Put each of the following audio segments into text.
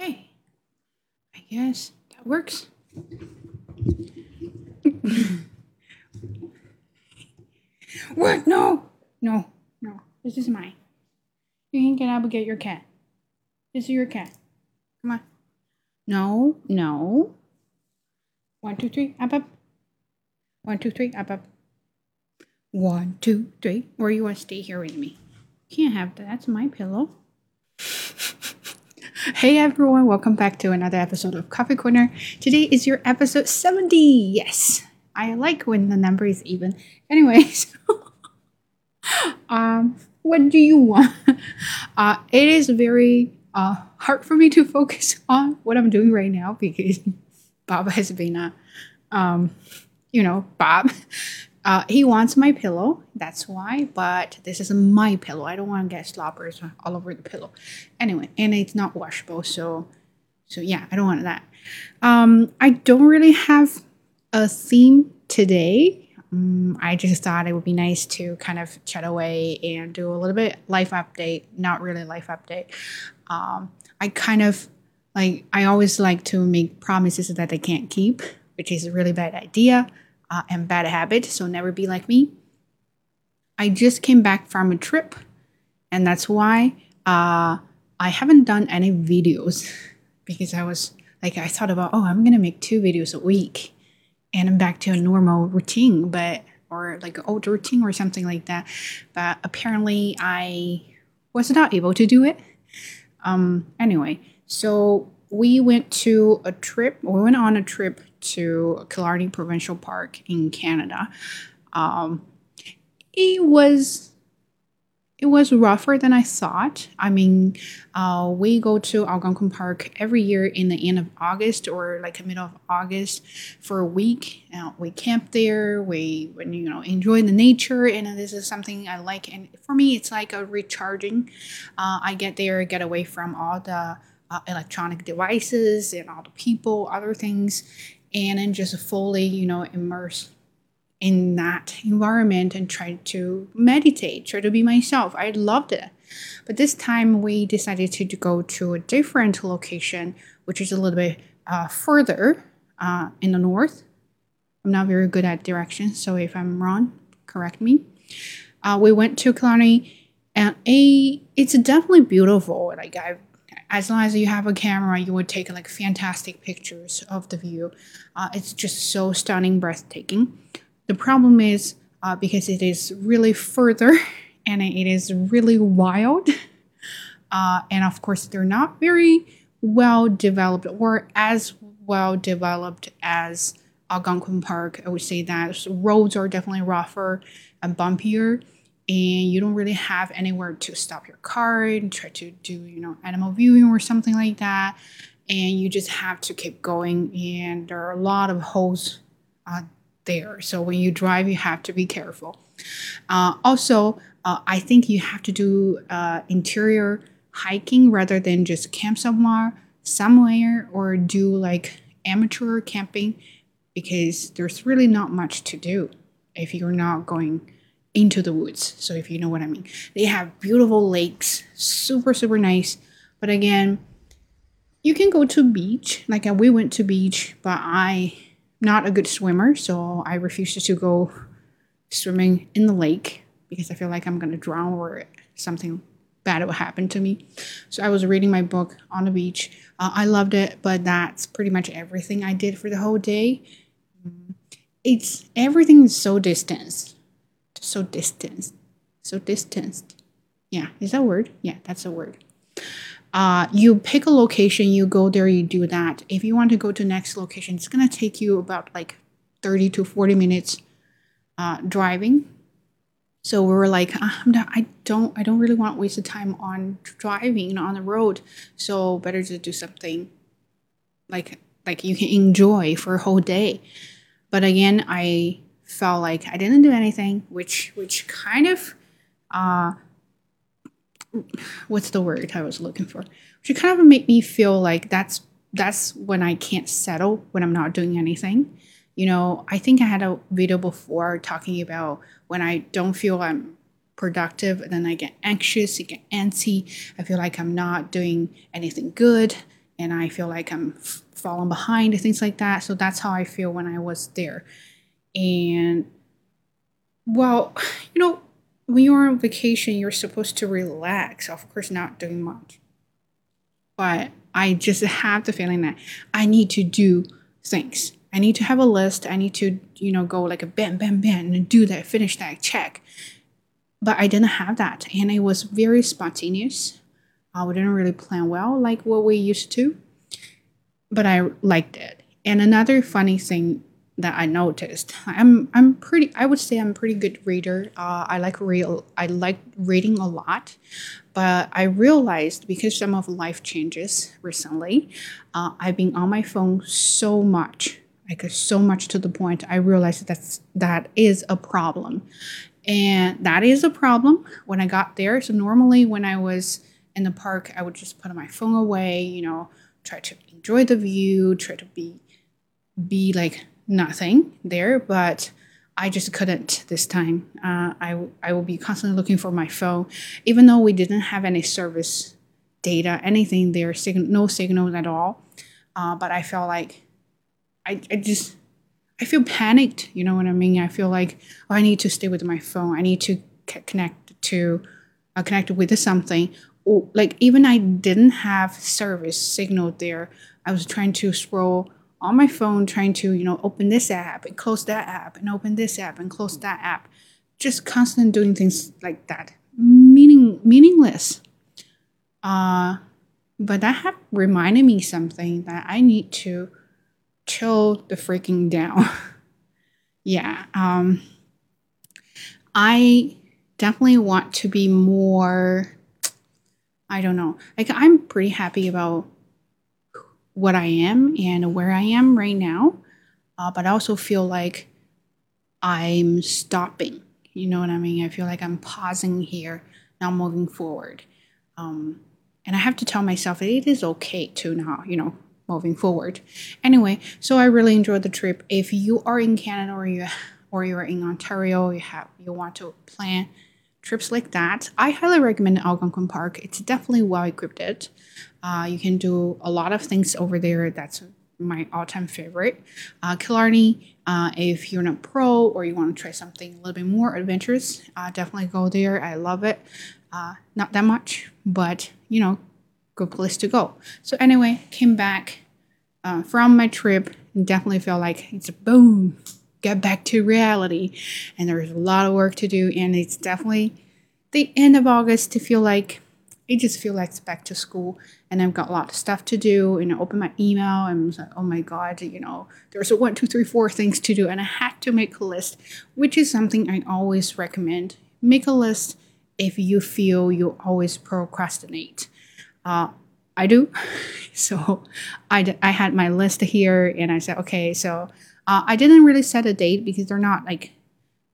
Okay. I guess that works. what? No. No. No. This is mine. You can get up and get your cat. This is your cat. Come on. No. No. One, two, three. Up, up. One, two, three. Up, up. One, two, three. Or you want to stay here with me? Can't have that. That's my pillow. Hey everyone, welcome back to another episode of Coffee Corner. Today is your episode 70. Yes, I like when the number is even. Anyways, um, what do you want? Uh, it is very uh, hard for me to focus on what I'm doing right now because Bob has been, a, um, you know, Bob uh, he wants my pillow, that's why, but this is my pillow. I don't want to get sloppers all over the pillow. Anyway, and it's not washable, so so yeah, I don't want that. Um, I don't really have a theme today. Um, I just thought it would be nice to kind of chat away and do a little bit life update, not really life update. Um, I kind of like I always like to make promises that I can't keep, which is a really bad idea uh, and bad habit, so never be like me. I just came back from a trip, and that's why uh, I haven't done any videos because I was like, I thought about, oh, I'm gonna make two videos a week, and I'm back to a normal routine, but or like an old routine or something like that. But apparently, I was not able to do it. Um, anyway, so we went to a trip. We went on a trip to Killarney Provincial Park in Canada. Um, it was it was rougher than I thought. I mean, uh, we go to Algonquin Park every year in the end of August or like the middle of August for a week. Uh, we camp there. We, you know, enjoy the nature, and this is something I like. And for me, it's like a recharging. Uh, I get there, get away from all the uh, electronic devices and all the people, other things, and then just fully, you know, immerse in that environment and try to meditate, try to be myself. I loved it. But this time we decided to, go to a different location, which is a little bit uh, further uh, in the north. I'm not very good at directions, so if I'm wrong, correct me. Uh, we went to Killarney, and a it's definitely beautiful. Like I've as long as you have a camera, you would take like fantastic pictures of the view. Uh, it's just so stunning, breathtaking. The problem is uh, because it is really further and it is really wild. Uh, and of course, they're not very well developed or as well developed as Algonquin Park. I would say that roads are definitely rougher and bumpier and you don't really have anywhere to stop your car and try to do you know animal viewing or something like that. And you just have to keep going and there are a lot of holes uh, there. So when you drive you have to be careful. Uh, also uh, i think you have to do uh, interior hiking rather than just camp somewhere somewhere or do like amateur camping because there's really not much to do if you're not going into the woods. So if you know what I mean, they have beautiful lakes, super super nice. But again, you can go to beach. Like uh, we went to beach, but I not a good swimmer, so I refused to go swimming in the lake because I feel like I'm gonna drown or something bad will happen to me. So I was reading my book on the beach. Uh, I loved it, but that's pretty much everything I did for the whole day. It's everything is so distant so distanced. So distanced. Yeah is that a word? Yeah that's a word. Uh, you pick a location you go there you do that. If you want to go to next location it's going to take you about like 30 to 40 minutes uh, driving. So we were like not, i don't i don't really want to waste the time on driving on the road. So better to do something like like you can enjoy for a whole day. But again i felt like I didn't do anything, which which kind of uh what's the word I was looking for? Which kind of made me feel like that's that's when I can't settle when I'm not doing anything. You know, I think I had a video before talking about when I don't feel I'm productive, then I get anxious, I get antsy, I feel like I'm not doing anything good. and I feel like I'm falling behind, things like that. So that's how I feel when I was there. And well, you know, when you're on vacation, you're supposed to relax, of course, not doing much. But I just have the feeling that I need to do things. I need to have a list. I need to, you know, go like a bam, bam, bam, and do that, finish that, check. But I didn't have that. And it was very spontaneous. Uh, didn't really plan well like what we used to. But I liked it. And another funny thing that I noticed. I'm I'm pretty. I would say I'm pretty good reader. Uh, I like real. I like reading a lot, but I realized because some of life changes recently, uh, I've been on my phone so much, like so much to the point I realized that's that is a problem, and that is a problem when I got there. So normally when I was in the park, I would just put my phone away. You know, try to enjoy the view, try to be be like nothing there, but I just couldn't this time. Uh, I I will be constantly looking for my phone, even though we didn't have any service data, anything there, sig- no signals at all. Uh, but I felt like I, I just I feel panicked. You know what I mean? I feel like oh, I need to stay with my phone. I need to c- connect to uh, connect with something. Like even I didn't have service signal there. I was trying to scroll on my phone trying to, you know, open this app and close that app and open this app and close that app. Just constant doing things like that. Meaning meaningless. Uh but that have reminded me something that I need to chill the freaking down. yeah. Um I definitely want to be more I don't know. Like I'm pretty happy about what I am and where I am right now. Uh, but I also feel like I'm stopping. You know what I mean? I feel like I'm pausing here, not moving forward. Um, and I have to tell myself it is okay to now, you know, moving forward. Anyway, so I really enjoyed the trip. If you are in Canada or you or you're in Ontario, you have you want to plan trips like that, I highly recommend Algonquin Park. It's definitely well equipped. Uh, you can do a lot of things over there. That's my all-time favorite. Uh, Killarney, uh, if you're not pro or you want to try something a little bit more adventurous, uh, definitely go there. I love it. Uh, not that much, but you know, good place to go. So anyway, came back uh, from my trip. And definitely feel like it's a boom. Get back to reality, and there's a lot of work to do, and it's definitely the end of August to feel like I just feel like it's back to school and I've got a lot of stuff to do. And I open my email and I'm like, oh my God, you know, there's a one, two, three, four things to do. And I had to make a list, which is something I always recommend. Make a list if you feel you always procrastinate. Uh, I do. So I, I had my list here and I said, okay, so uh, I didn't really set a date because they're not like,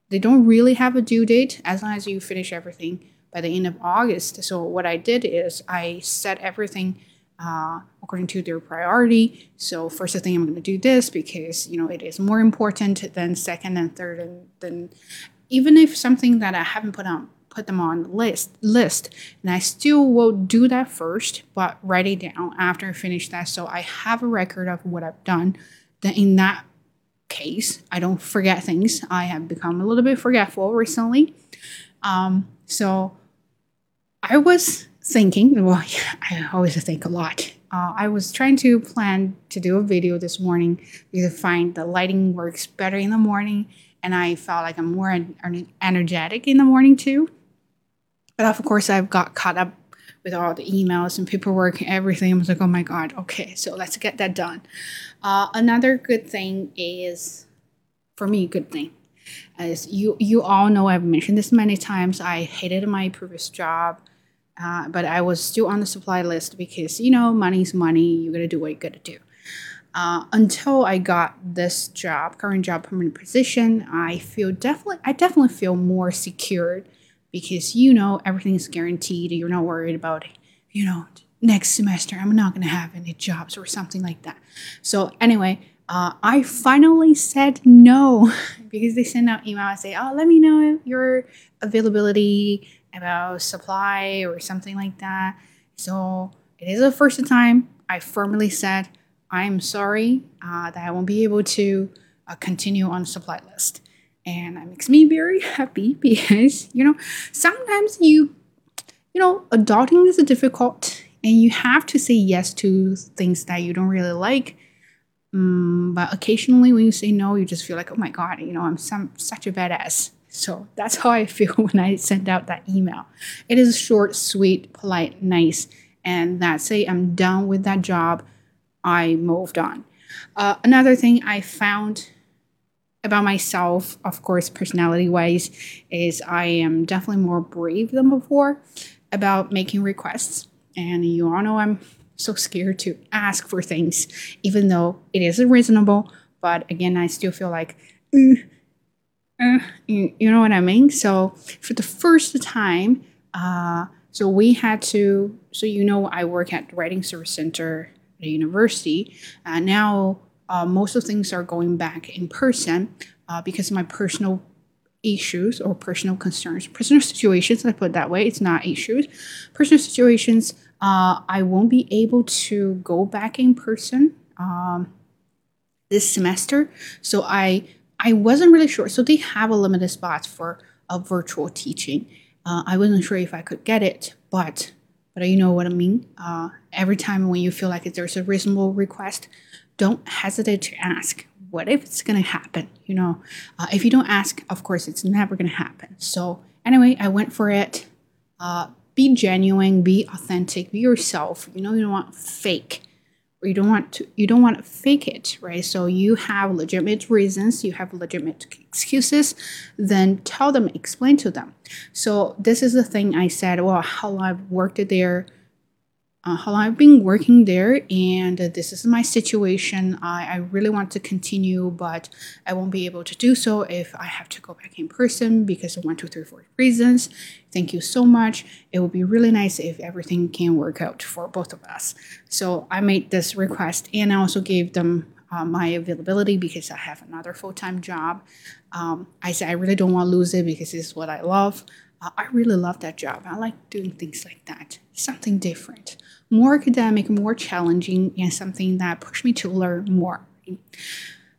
they don't really have a due date as long as you finish everything by the end of August. So what I did is I set everything uh, according to their priority. So first thing I'm going to do this because you know it is more important than second and third, and then even if something that I haven't put on put them on the list list, and I still will do that first, but write it down after I finish that, so I have a record of what I've done. Then in that case, I don't forget things. I have become a little bit forgetful recently. Um, so I was thinking, well, I always think a lot. Uh, I was trying to plan to do a video this morning because I find the lighting works better in the morning and I felt like I'm more energetic in the morning too. But of course, I've got caught up with all the emails and paperwork and everything. I was like, oh my God, okay, so let's get that done. Uh, another good thing is, for me, good thing as you you all know I've mentioned this many times. I hated my previous job. Uh, but I was still on the supply list because you know money's money. You gotta do what you gotta do. Uh, until I got this job, current job, permanent position, I feel definitely, I definitely feel more secured because you know everything is guaranteed. You're not worried about, you know, next semester I'm not gonna have any jobs or something like that. So anyway, uh, I finally said no because they send out email and say, "Oh, let me know your availability about supply or something like that." So it is the first time I firmly said, I'm sorry uh, that I won't be able to uh, continue on the supply list. And that makes me very happy because, you know, sometimes you, you know, adulting is difficult and you have to say yes to things that you don't really like. Um, but occasionally when you say no, you just feel like, oh my God, you know, I'm some, such a badass. So that's how I feel when I send out that email. It is short, sweet, polite, nice. And that's it. I'm done with that job. I moved on. Uh, another thing I found about myself, of course, personality wise, is I am definitely more brave than before about making requests. And you all know I'm so scared to ask for things, even though it is reasonable. But again, I still feel like, mm, uh, you, you, know what I mean? So for the first time, uh, so we had to, so you know, I work at the Writing Service Center at a university. Uh, now, uh, most of things are going back in person uh, because of my personal issues or personal concerns, personal situations. I put it that way. It's not issues, personal situations. Uh, I won't be able to go back in person um, this semester, so I I wasn't really sure. So they have a limited spot for a virtual teaching. Uh, I wasn't sure if I could get it, but but you know what I mean. Uh, every time when you feel like there's a reasonable request, don't hesitate to ask. What if it's gonna happen? You know, uh, if you don't ask, of course, it's never gonna happen. So anyway, I went for it. Uh, be genuine, be authentic, be yourself. You know, you don't want fake or you don't want to you don't want to fake it right so you have legitimate reasons you have legitimate excuses then tell them explain to them so this is the thing i said well how i've worked there uh, how I've been working there, and uh, this is my situation. I, I really want to continue, but I won't be able to do so if I have to go back in person because of one, two, three, four reasons. Thank you so much. It would be really nice if everything can work out for both of us. So I made this request, and I also gave them uh, my availability because I have another full time job. Um, I said I really don't want to lose it because it's what I love. I really love that job. I like doing things like that, something different more academic, more challenging, and something that pushed me to learn more.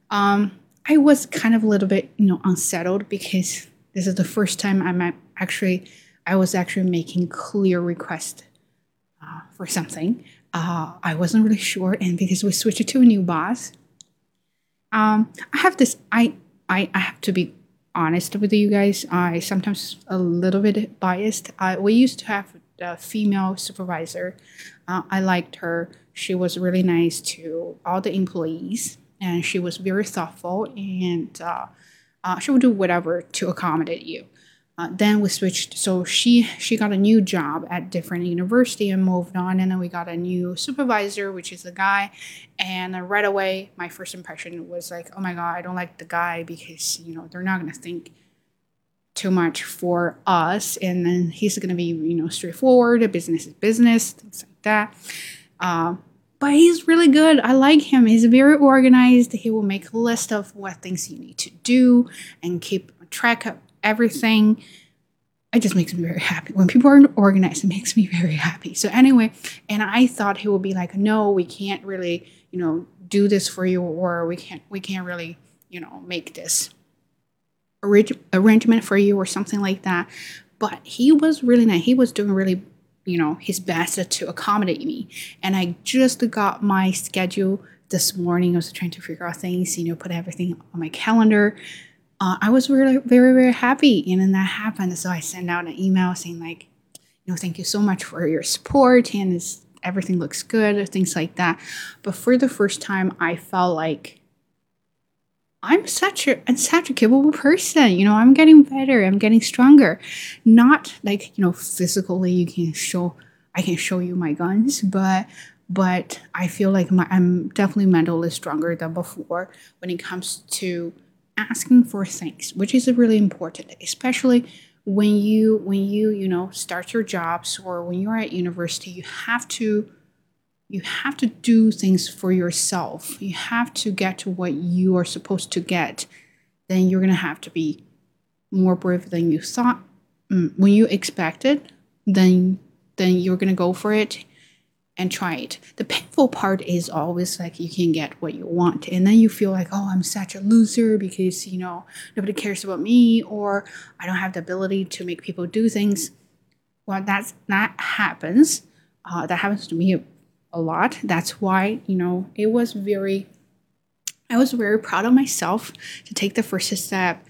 Um, I was kind of a little bit, you know, unsettled because this is the first time I'm actually, I was actually making clear request uh, for something. Uh, I wasn't really sure, and because we switched to a new boss, um, I have this. I, I I have to be honest with you guys. I sometimes a little bit biased. I, we used to have a female supervisor. Uh, I liked her. She was really nice to all the employees, and she was very thoughtful, and uh, uh, she would do whatever to accommodate you. Uh, then we switched, so she she got a new job at different university and moved on, and then we got a new supervisor, which is a guy, and right away my first impression was like, oh my god, I don't like the guy because you know they're not gonna think too much for us and then he's going to be you know straightforward business is business things like that. Uh, but he's really good. I like him. He's very organized. He will make a list of what things you need to do and keep track of everything it just makes me very happy when people are organized it makes me very happy so anyway and i thought he would be like no we can't really you know do this for you or we can't we can't really you know make this arrangement for you or something like that. But he was really nice. He was doing really, you know, his best to accommodate me. And I just got my schedule this morning. I was trying to figure out things, you know, put everything on my calendar. Uh, I was really, very, very happy. And then that happened. So I sent out an email saying, like, you know, thank you so much for your support and everything looks good, or things like that. But for the first time, I felt like I'm such a I'm such a capable person. You know, I'm getting better. I'm getting stronger. Not like you know physically, you can show I can show you my guns, but but I feel like my, I'm definitely mentally stronger than before when it comes to asking for things, which is really important, especially when you when you you know start your jobs or when you're at university. You have to you have to do things for yourself. You have to get to what you are supposed to get. Then you're going to have to be more brave than you thought. Mm, when you expected, then then you're going to go for it and try it. The painful part is always like you can get what you want, and then you feel like, oh, I'm such a loser because you know nobody cares about me, or I don't have the ability to make people do things. Well, that's that happens. Uh, that happens to me a lot. That's why you know it was very. I was very proud of myself to take the first step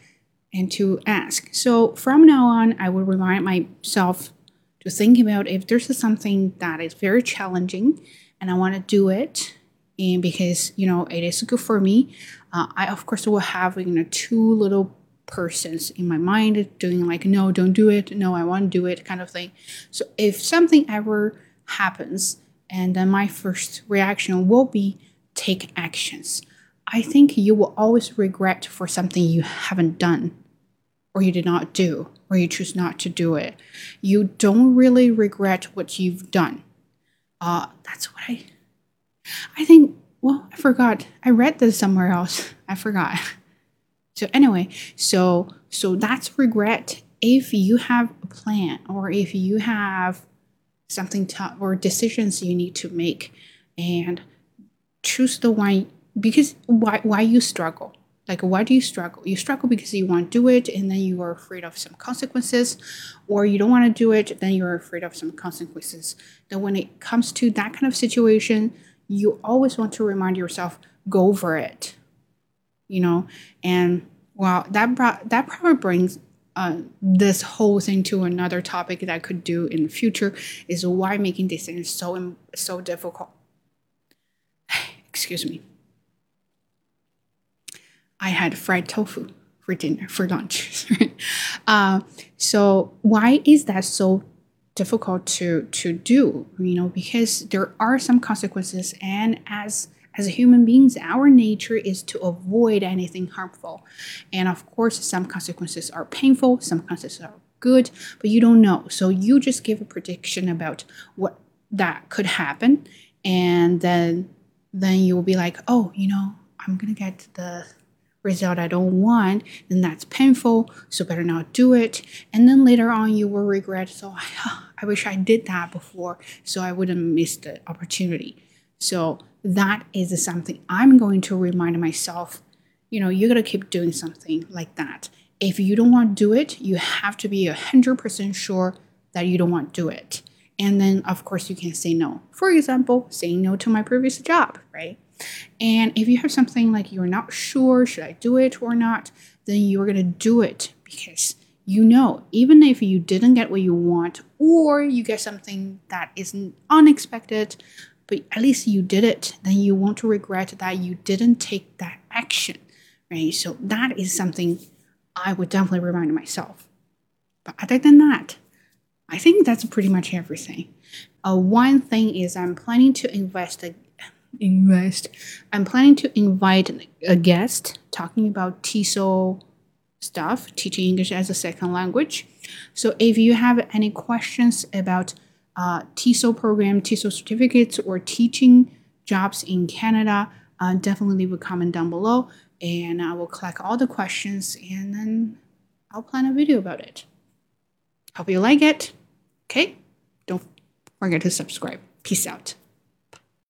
and to ask. So from now on, I will remind myself to think about if there's something that is very challenging and I want to do it, and because you know it is good for me, uh, I of course will have you know two little persons in my mind doing like no don't do it. No i want to do it kind of thing. So if something ever happens and then my first reaction will be take actions. I think you will always regret for something you haven't done or you did not do, or you choose not to do it, you don't really regret what you've done. Uh, that's what I, I think. Well, I forgot. I read this somewhere else. I forgot. So anyway, so so that's regret. If you have a plan, or if you have something to, or decisions you need to make, and choose the one because why why you struggle like, why do you struggle? You struggle because you want to do it and then you are afraid of some consequences, or you don't want to do it, then you're afraid of some consequences. Then, when it comes to that kind of situation, you always want to remind yourself, go for it. You know, and well, that brought that probably brings uh, this whole thing to another topic that I could do in the future is why making decisions so so difficult. Excuse me. I had fried tofu for dinner for lunch. uh, so why is that so difficult to to do? You know, because there are some consequences, and as as human beings, our nature is to avoid anything harmful. And of course, some consequences are painful, some consequences are good, but you don't know. So you just give a prediction about what that could happen, and then then you will be like, oh, you know, I'm gonna get the result I don't want, then that's painful, so better not do it. And then later on, you will regret, so I wish I did that before, so I wouldn't miss the opportunity. So that is something I'm going to remind myself. You know, you gotta keep doing something like that. If you don't want to do it, you have to be 100% sure that you don't want to do it. And then, of course, you can say no. For example, saying no to my previous job, right? And if you have something like you're not sure, should I do it or not, then you're going to do it because you know, even if you didn't get what you want or you get something that isn't unexpected, but at least you did it, then you won't regret that you didn't take that action, right? So that is something I would definitely remind myself. But other than that, I think that's pretty much everything. Uh, one thing is I'm planning to invest invest. I'm planning to invite a guest talking about TESOL stuff, teaching English as a second language. So if you have any questions about uh, TESOL program, TESOL certificates, or teaching jobs in Canada, uh, definitely leave a comment down below and I will collect all the questions and then I'll plan a video about it. Hope you like it. Okay? Don't forget to subscribe. Peace out.